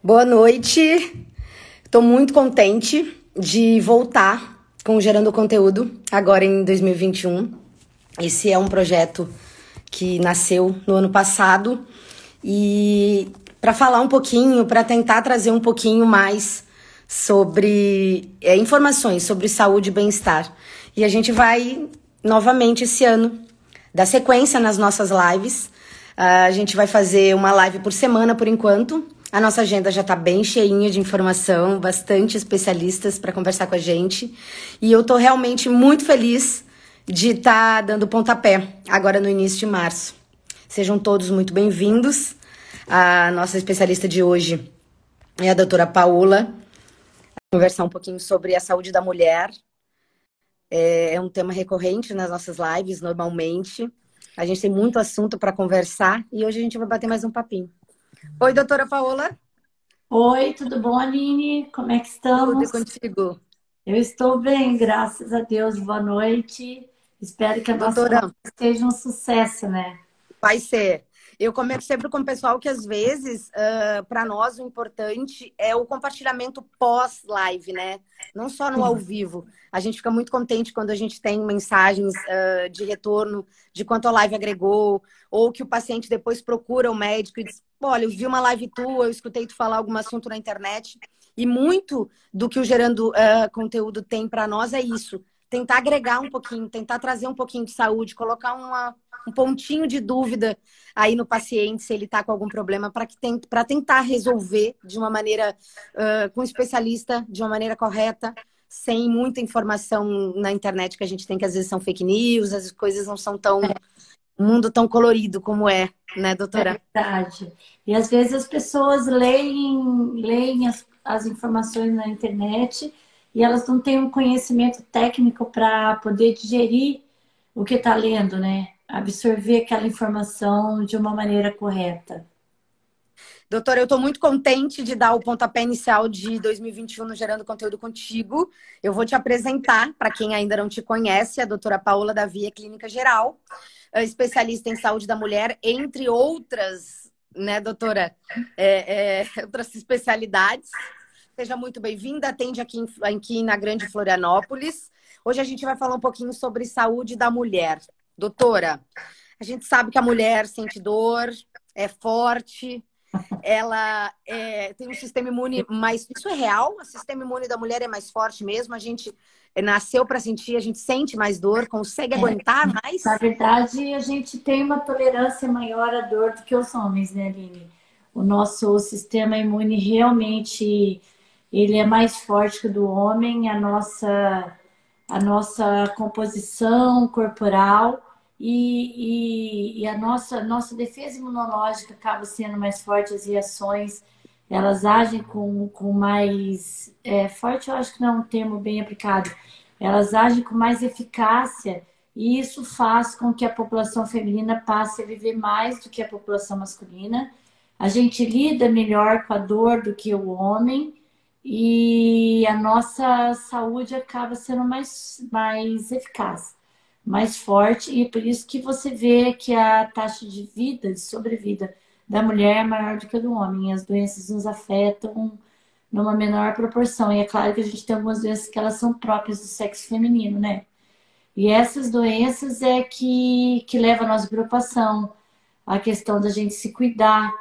Boa noite. Estou muito contente de voltar com Gerando Conteúdo agora em 2021. Esse é um projeto que nasceu no ano passado e para falar um pouquinho, para tentar trazer um pouquinho mais sobre é, informações sobre saúde e bem-estar. E a gente vai novamente esse ano dar sequência nas nossas lives. Uh, a gente vai fazer uma live por semana por enquanto. A nossa agenda já está bem cheinha de informação, bastante especialistas para conversar com a gente. E eu estou realmente muito feliz de estar tá dando pontapé agora no início de março. Sejam todos muito bem-vindos. A nossa especialista de hoje é a doutora Paula. Conversar um pouquinho sobre a saúde da mulher. É, é um tema recorrente nas nossas lives, normalmente. A gente tem muito assunto para conversar e hoje a gente vai bater mais um papinho. Oi, doutora Paola. Oi, tudo bom, Aline? Como é que estamos? Tudo contigo. Eu estou bem, graças a Deus. Boa noite. Espero que a doutora... nossa seja um sucesso, né? Vai ser. Eu comento sempre com o pessoal que às vezes, uh, ah, para nós, o importante é o compartilhamento pós-live, né? Não só no ao vivo. A gente fica muito contente quando a gente tem mensagens uh, de retorno de quanto a live agregou, ou que o paciente depois procura o médico e diz: Olha, eu vi uma live tua, eu escutei tu falar algum assunto na internet. E muito do que o Gerando uh, Conteúdo tem para nós é isso tentar agregar um pouquinho, tentar trazer um pouquinho de saúde, colocar uma, um pontinho de dúvida aí no paciente se ele está com algum problema para que para tentar resolver de uma maneira uh, com um especialista de uma maneira correta sem muita informação na internet que a gente tem que às vezes são fake news as coisas não são tão é. um mundo tão colorido como é né doutora é verdade e às vezes as pessoas leem leem as, as informações na internet e elas não têm um conhecimento técnico para poder digerir o que está lendo, né? Absorver aquela informação de uma maneira correta. Doutora, eu estou muito contente de dar o pontapé inicial de 2021 no Gerando Conteúdo Contigo. Eu vou te apresentar, para quem ainda não te conhece, a doutora Paola Davia, Clínica Geral, especialista em saúde da mulher, entre outras, né, doutora, é, é, outras especialidades. Seja muito bem-vinda. Atende aqui, aqui na Grande Florianópolis. Hoje a gente vai falar um pouquinho sobre saúde da mulher. Doutora, a gente sabe que a mulher sente dor, é forte, ela é, tem um sistema imune mais. Isso é real? O sistema imune da mulher é mais forte mesmo? A gente nasceu para sentir, a gente sente mais dor, consegue é, aguentar mais? Na verdade, a gente tem uma tolerância maior à dor do que os homens, né, Aline? O nosso sistema imune realmente ele é mais forte que o do homem, a nossa, a nossa composição corporal e, e, e, a nossa, nossa defesa imunológica acaba sendo mais forte, as reações elas agem com, com mais. É, forte, eu acho que não é um termo bem aplicado, elas agem com mais eficácia e isso faz com que a população feminina passe a viver mais do que a população masculina. A gente lida melhor com a dor do que o homem e a nossa saúde acaba sendo mais, mais eficaz, mais forte, e é por isso que você vê que a taxa de vida, de sobrevida da mulher é maior do que a do homem. As doenças nos afetam numa menor proporção. E é claro que a gente tem algumas doenças que elas são próprias do sexo feminino, né? E essas doenças é que, que levam a nossa preocupação, a questão da gente se cuidar,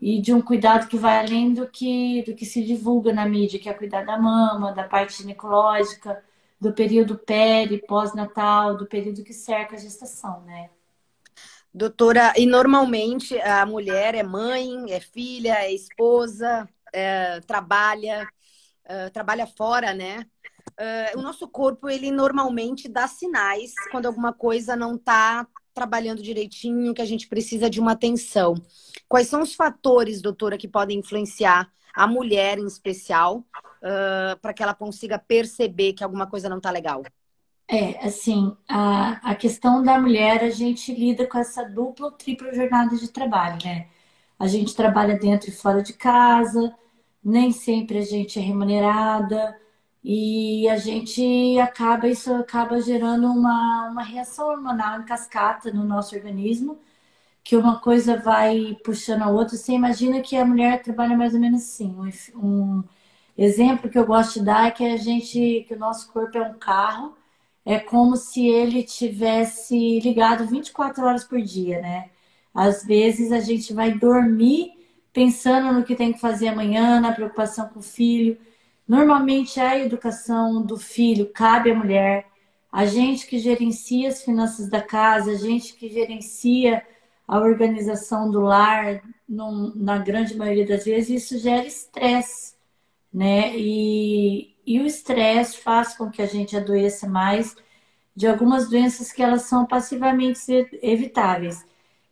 e de um cuidado que vai além do que, do que se divulga na mídia, que é cuidar da mama, da parte ginecológica, do período peri, pós-natal, do período que cerca a gestação, né? Doutora, e normalmente a mulher é mãe, é filha, é esposa, é, trabalha, é, trabalha fora, né? É, o nosso corpo, ele normalmente dá sinais quando alguma coisa não está trabalhando direitinho, que a gente precisa de uma atenção. Quais são os fatores, doutora, que podem influenciar a mulher em especial uh, para que ela consiga perceber que alguma coisa não está legal? É, assim, a, a questão da mulher, a gente lida com essa dupla ou tripla jornada de trabalho, né? A gente trabalha dentro e fora de casa, nem sempre a gente é remunerada, e a gente acaba, isso acaba gerando uma, uma reação hormonal em cascata no nosso organismo, que uma coisa vai puxando a outra. Você imagina que a mulher trabalha mais ou menos assim. Um exemplo que eu gosto de dar é que a gente, que o nosso corpo é um carro, é como se ele tivesse ligado 24 horas por dia, né? Às vezes a gente vai dormir pensando no que tem que fazer amanhã, na preocupação com o filho. Normalmente a educação do filho cabe à mulher, a gente que gerencia as finanças da casa, a gente que gerencia a organização do lar, num, na grande maioria das vezes, isso gera estresse, né? E, e o estresse faz com que a gente adoeça mais de algumas doenças que elas são passivamente evitáveis.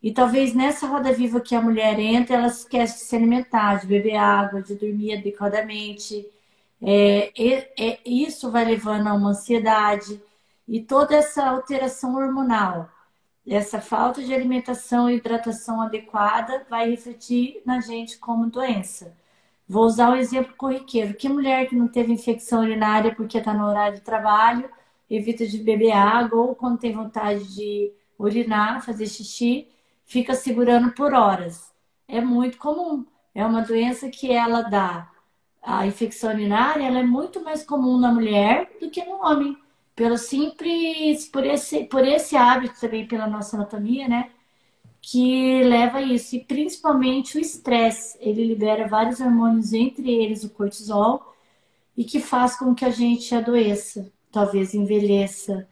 E talvez nessa roda viva que a mulher entra, ela esquece de se alimentar, de beber água, de dormir adequadamente. É, é, isso vai levando a uma ansiedade e toda essa alteração hormonal, essa falta de alimentação e hidratação adequada vai refletir na gente como doença. Vou usar o exemplo corriqueiro. Que mulher que não teve infecção urinária porque está no horário de trabalho, evita de beber água ou quando tem vontade de urinar, fazer xixi, fica segurando por horas. É muito comum. É uma doença que ela dá. A infecção urinária ela é muito mais comum na mulher do que no homem. Pelo simples, por esse, por esse hábito também, pela nossa anatomia, né? Que leva a isso. E principalmente o estresse. Ele libera vários hormônios, entre eles o cortisol, e que faz com que a gente adoeça, talvez envelheça,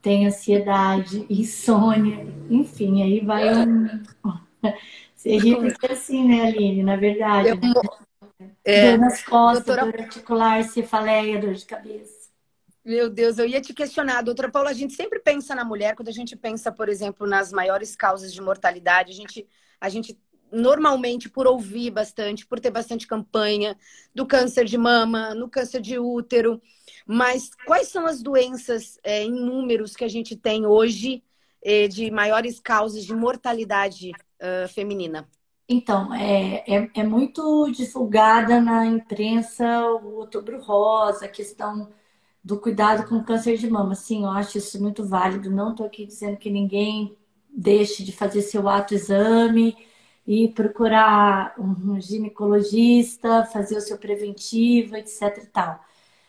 tem ansiedade, insônia, enfim, aí vai um. Você ri porque assim, né, Aline? Na verdade. Eu... Né? É, dor nas costas, doutora... dor articular, cefaleia, dor de cabeça. Meu Deus, eu ia te questionar, doutora Paula, a gente sempre pensa na mulher, quando a gente pensa, por exemplo, nas maiores causas de mortalidade, a gente, a gente normalmente, por ouvir bastante, por ter bastante campanha do câncer de mama, no câncer de útero, mas quais são as doenças é, em números que a gente tem hoje é, de maiores causas de mortalidade uh, feminina? Então, é, é, é, muito divulgada na imprensa o outubro rosa, a questão do cuidado com câncer de mama. Sim, eu acho isso muito válido. Não estou aqui dizendo que ninguém deixe de fazer seu autoexame e procurar um ginecologista, fazer o seu preventivo, etc e tal.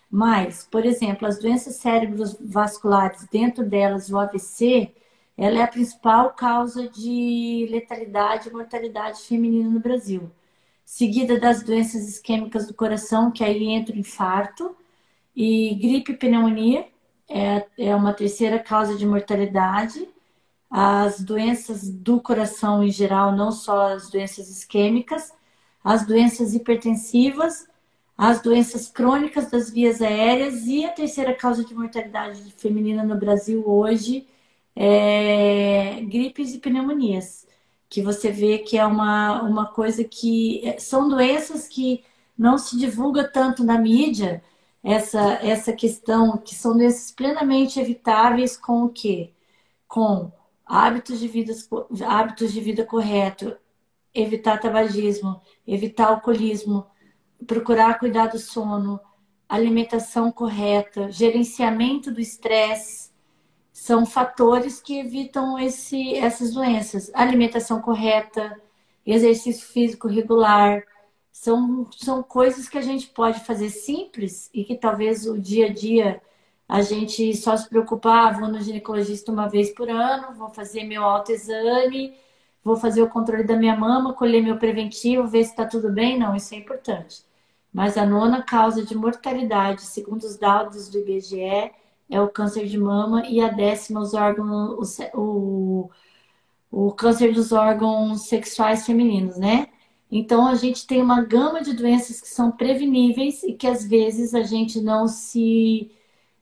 Mas, por exemplo, as doenças cerebrovasculares, dentro delas o AVC, ela é a principal causa de letalidade e mortalidade feminina no Brasil. Seguida das doenças isquêmicas do coração, que aí entra o infarto, e gripe e pneumonia é, é uma terceira causa de mortalidade. As doenças do coração em geral, não só as doenças isquêmicas, as doenças hipertensivas as doenças crônicas das vias aéreas e a terceira causa de mortalidade feminina no Brasil hoje é gripes e pneumonias, que você vê que é uma, uma coisa que é, são doenças que não se divulga tanto na mídia, essa, essa questão, que são doenças plenamente evitáveis com o quê? Com hábitos de vida, hábitos de vida correto, evitar tabagismo, evitar alcoolismo, procurar cuidar do sono, alimentação correta, gerenciamento do estresse, são fatores que evitam esse, essas doenças. Alimentação correta, exercício físico regular, são, são coisas que a gente pode fazer simples e que talvez o dia a dia a gente só se preocupar, ah, vou no ginecologista uma vez por ano, vou fazer meu autoexame, vou fazer o controle da minha mama, colher meu preventivo, ver se está tudo bem. Não, isso é importante. Mas a nona causa de mortalidade, segundo os dados do IBGE, é o câncer de mama e a décima os órgãos, o, o câncer dos órgãos sexuais femininos, né? Então a gente tem uma gama de doenças que são preveníveis e que às vezes a gente não se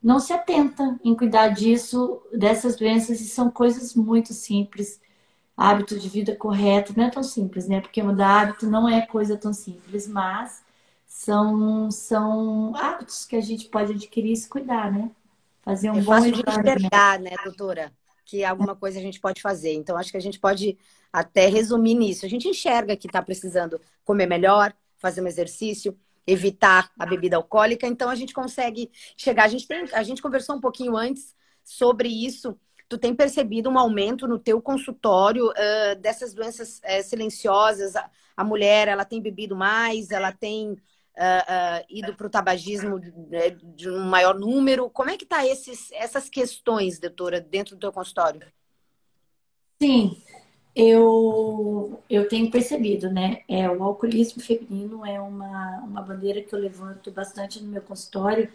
não se atenta em cuidar disso, dessas doenças, e são coisas muito simples. Hábito de vida correto não é tão simples, né? Porque mudar hábito não é coisa tão simples, mas são, são hábitos que a gente pode adquirir e se cuidar, né? Fazer um é bom fácil de enxergar, né, doutora? Que alguma coisa a gente pode fazer. Então, acho que a gente pode até resumir nisso. A gente enxerga que está precisando comer melhor, fazer um exercício, evitar a bebida alcoólica. Então, a gente consegue chegar. A gente, tem, a gente conversou um pouquinho antes sobre isso, tu tem percebido um aumento no teu consultório uh, dessas doenças uh, silenciosas? A, a, mulher, ela tem bebido mais, ela tem uh, ido para o tabagismo de, de, um maior número? Como é que tá esses, essas questões, doutora, dentro do teu consultório? Sim, eu, eu tenho percebido, né? É, o alcoolismo feminino é uma, uma bandeira que eu levanto bastante no meu consultório,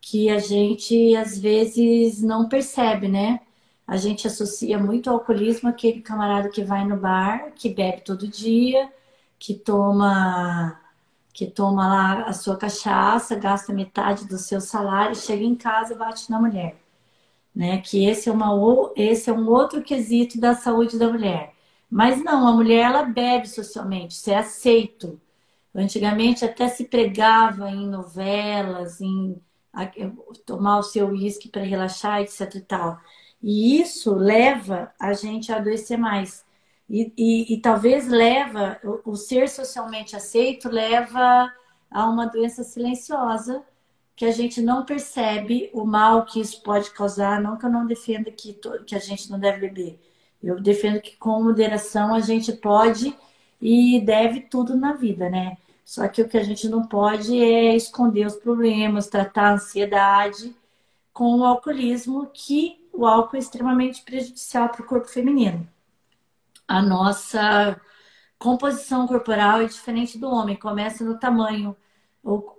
que a gente às vezes não percebe, né? A gente associa muito ao alcoolismo aquele camarada que vai no bar, que bebe todo dia, que toma que toma lá a sua cachaça, gasta metade do seu salário, chega em casa e bate na mulher né? Que esse é, uma, esse é um outro quesito da saúde da mulher. Mas não, a mulher ela bebe socialmente, isso é aceito. Antigamente até se pregava em novelas, em tomar o seu uísque para relaxar, etc e tal. E isso leva a gente a adoecer mais. E, e, e talvez leva, o, o ser socialmente aceito leva a uma doença silenciosa, que a gente não percebe o mal que isso pode causar. Não que eu não defenda que, que a gente não deve beber. Eu defendo que com moderação a gente pode e deve tudo na vida, né? Só que o que a gente não pode é esconder os problemas, tratar a ansiedade com o alcoolismo, que o álcool é extremamente prejudicial para o corpo feminino. A nossa composição corporal é diferente do homem, começa no tamanho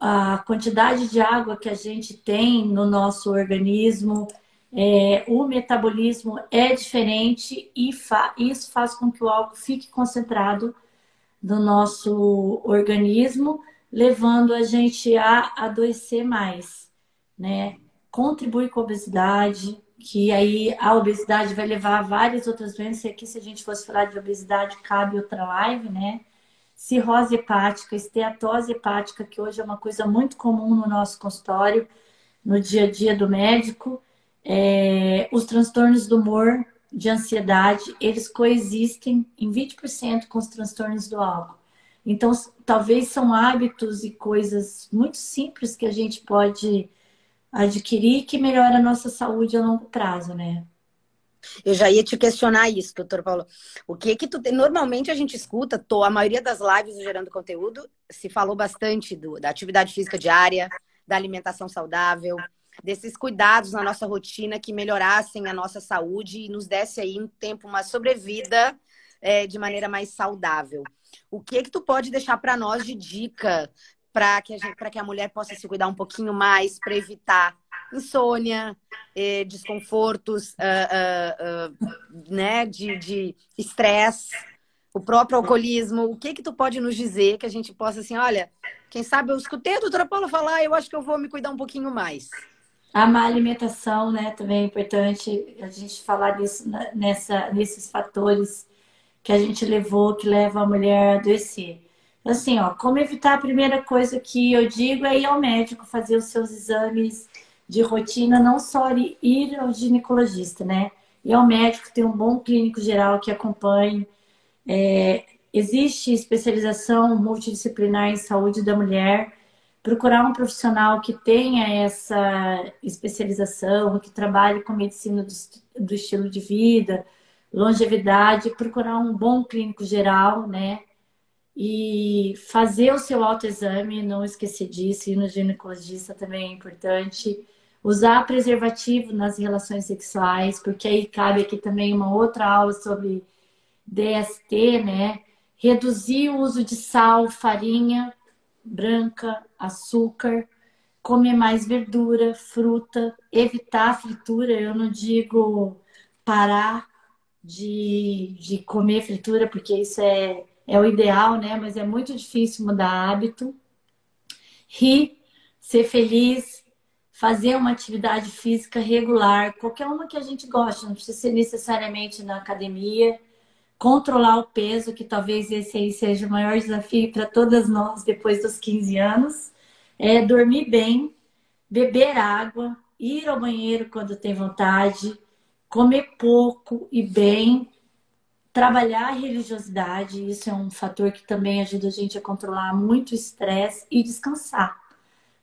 a quantidade de água que a gente tem no nosso organismo, é, o metabolismo é diferente e fa isso faz com que o álcool fique concentrado no nosso organismo, levando a gente a adoecer mais, né? Contribui com a obesidade, que aí a obesidade vai levar a várias outras doenças. Aqui, se a gente fosse falar de obesidade, cabe outra live, né? cirrose hepática, esteatose hepática, que hoje é uma coisa muito comum no nosso consultório, no dia a dia do médico, é, os transtornos do humor, de ansiedade, eles coexistem em 20% com os transtornos do álcool. Então, talvez são hábitos e coisas muito simples que a gente pode adquirir que melhora a nossa saúde a longo prazo, né? Eu já ia te questionar isso, doutor Paulo. O que que tu? Normalmente a gente escuta, tô, a maioria das lives do Gerando Conteúdo se falou bastante do, da atividade física diária, da alimentação saudável, desses cuidados na nossa rotina que melhorassem a nossa saúde e nos desse aí um tempo, uma sobrevida é, de maneira mais saudável. O que que tu pode deixar para nós de dica para que, a que a mulher possa se cuidar um pouquinho mais, para evitar insônia, eh, desconfortos, uh, uh, uh, né, de estresse, o próprio alcoolismo. O que que tu pode nos dizer que a gente possa, assim, olha, quem sabe eu escutei a doutora Paula falar, eu acho que eu vou me cuidar um pouquinho mais. A má alimentação, né, também é importante a gente falar disso, nessa, nesses fatores que a gente levou, que leva a mulher a adoecer. Assim, ó, como evitar a primeira coisa que eu digo é ir ao médico, fazer os seus exames de rotina, não só ir ao ginecologista, né? E ao médico, ter um bom clínico geral que acompanhe. É, existe especialização multidisciplinar em saúde da mulher. Procurar um profissional que tenha essa especialização, que trabalhe com medicina do, do estilo de vida, longevidade, procurar um bom clínico geral, né? E fazer o seu autoexame, não esquecer disso, ir no ginecologista também é importante usar preservativo nas relações sexuais, porque aí cabe aqui também uma outra aula sobre DST, né? Reduzir o uso de sal, farinha branca, açúcar, comer mais verdura, fruta, evitar a fritura. Eu não digo parar de, de comer fritura, porque isso é, é o ideal, né? Mas é muito difícil mudar hábito. Rir, ser feliz, fazer uma atividade física regular, qualquer uma que a gente goste, não precisa ser necessariamente na academia, controlar o peso, que talvez esse aí seja o maior desafio para todas nós depois dos 15 anos, é dormir bem, beber água, ir ao banheiro quando tem vontade, comer pouco e bem, trabalhar a religiosidade, isso é um fator que também ajuda a gente a controlar muito o estresse e descansar.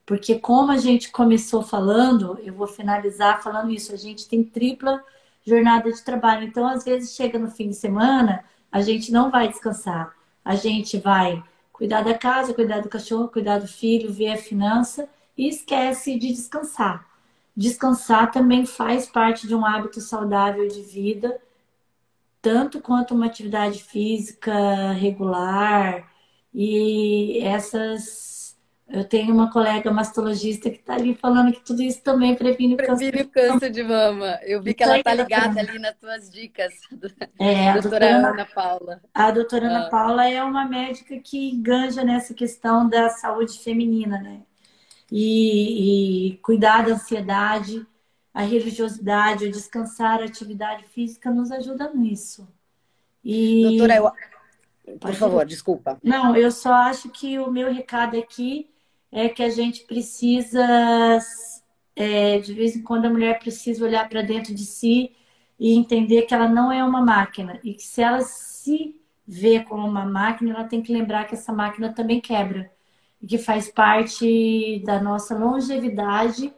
Porque como a gente começou falando, eu vou finalizar falando isso, a gente tem tripla jornada de trabalho. Então, às vezes, chega no fim de semana, a gente não vai descansar. A gente vai cuidar da casa, cuidar do cachorro, cuidar do filho, ver a finança e esquece de descansar. Descansar também faz parte de um hábito saudável de vida, tanto quanto uma atividade física regular e essas eu tenho uma colega mastologista que está ali falando que tudo isso também previne o câncer. Previne o câncer de mama. Eu vi que ela está ligada ali nas tuas dicas. É, a doutora, doutora Ana Paula. A doutora Ana ah. Paula é uma médica que enganja nessa questão da saúde feminina, né? E, e cuidar da ansiedade, a religiosidade, o descansar, a atividade física nos ajuda nisso. E... Doutora, eu... Por favor, desculpa. Não, eu só acho que o meu recado aqui é que a gente precisa, é, de vez em quando, a mulher precisa olhar para dentro de si e entender que ela não é uma máquina e que se ela se vê como uma máquina, ela tem que lembrar que essa máquina também quebra e que faz parte da nossa longevidade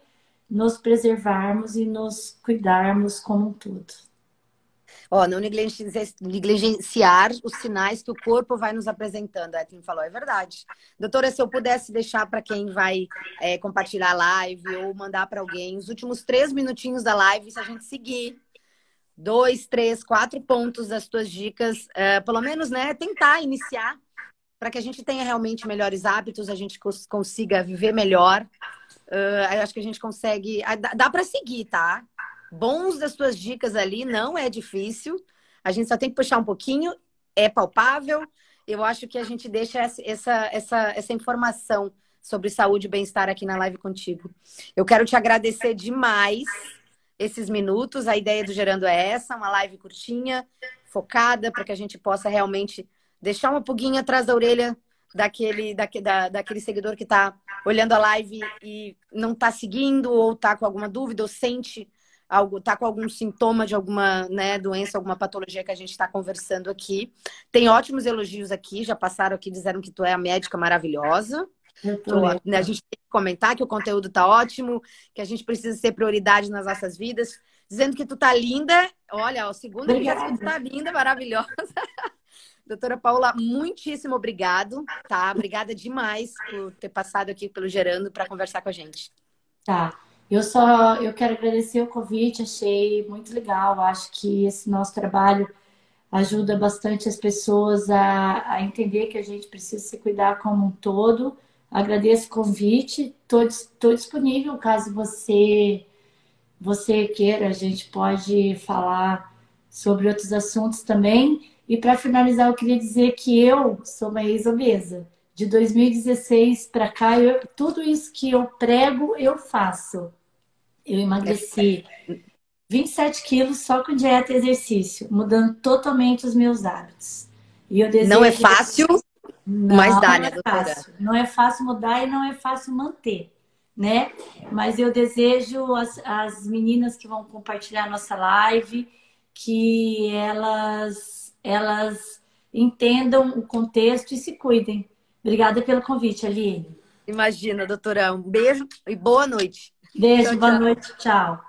nos preservarmos e nos cuidarmos como um todo. Ó, não negligenciar os sinais que o corpo vai nos apresentando. A Etlin falou, é verdade. Doutora, se eu pudesse deixar para quem vai é, compartilhar a live ou mandar para alguém os últimos três minutinhos da live, se a gente seguir dois, três, quatro pontos das tuas dicas, é, pelo menos, né, tentar iniciar para que a gente tenha realmente melhores hábitos, a gente consiga viver melhor. Uh, acho que a gente consegue. Dá, dá para seguir, tá? bons das tuas dicas ali, não é difícil. A gente só tem que puxar um pouquinho, é palpável. Eu acho que a gente deixa essa, essa, essa informação sobre saúde e bem-estar aqui na live contigo. Eu quero te agradecer demais esses minutos. A ideia do Gerando é essa, uma live curtinha, focada, para que a gente possa realmente deixar uma pulguinha atrás da orelha daquele, daquele, da, daquele seguidor que está olhando a live e não está seguindo, ou está com alguma dúvida, ou sente algo, tá com algum sintoma de alguma né, doença, alguma patologia que a gente está conversando aqui. Tem ótimos elogios aqui, já passaram aqui, disseram que tu é a médica maravilhosa. Né, a gente tem que comentar que o conteúdo tá ótimo, que a gente precisa ser prioridade nas nossas vidas. Dizendo que tu tá linda. Olha, o segundo que tu tá linda, maravilhosa. Doutora Paula, muitíssimo obrigado, tá? Obrigada demais por ter passado aqui pelo Gerando para conversar com a gente. Tá. Eu só eu quero agradecer o convite, achei muito legal. Acho que esse nosso trabalho ajuda bastante as pessoas a, a entender que a gente precisa se cuidar como um todo. Agradeço o convite, estou disponível caso você você queira, a gente pode falar sobre outros assuntos também. E para finalizar, eu queria dizer que eu sou uma ex-obesa. De 2016 para cá, eu, tudo isso que eu prego, eu faço. Eu emagreci 27 quilos só com dieta e exercício, mudando totalmente os meus hábitos. E eu desejo... Não é fácil, não, mas dá, né, doutora? Fácil. Não é fácil mudar e não é fácil manter, né? Mas eu desejo as, as meninas que vão compartilhar nossa live que elas, elas entendam o contexto e se cuidem. Obrigada pelo convite, Aline. Imagina, doutora. Um beijo e boa noite. Beijo, tchau, boa tchau. noite, tchau.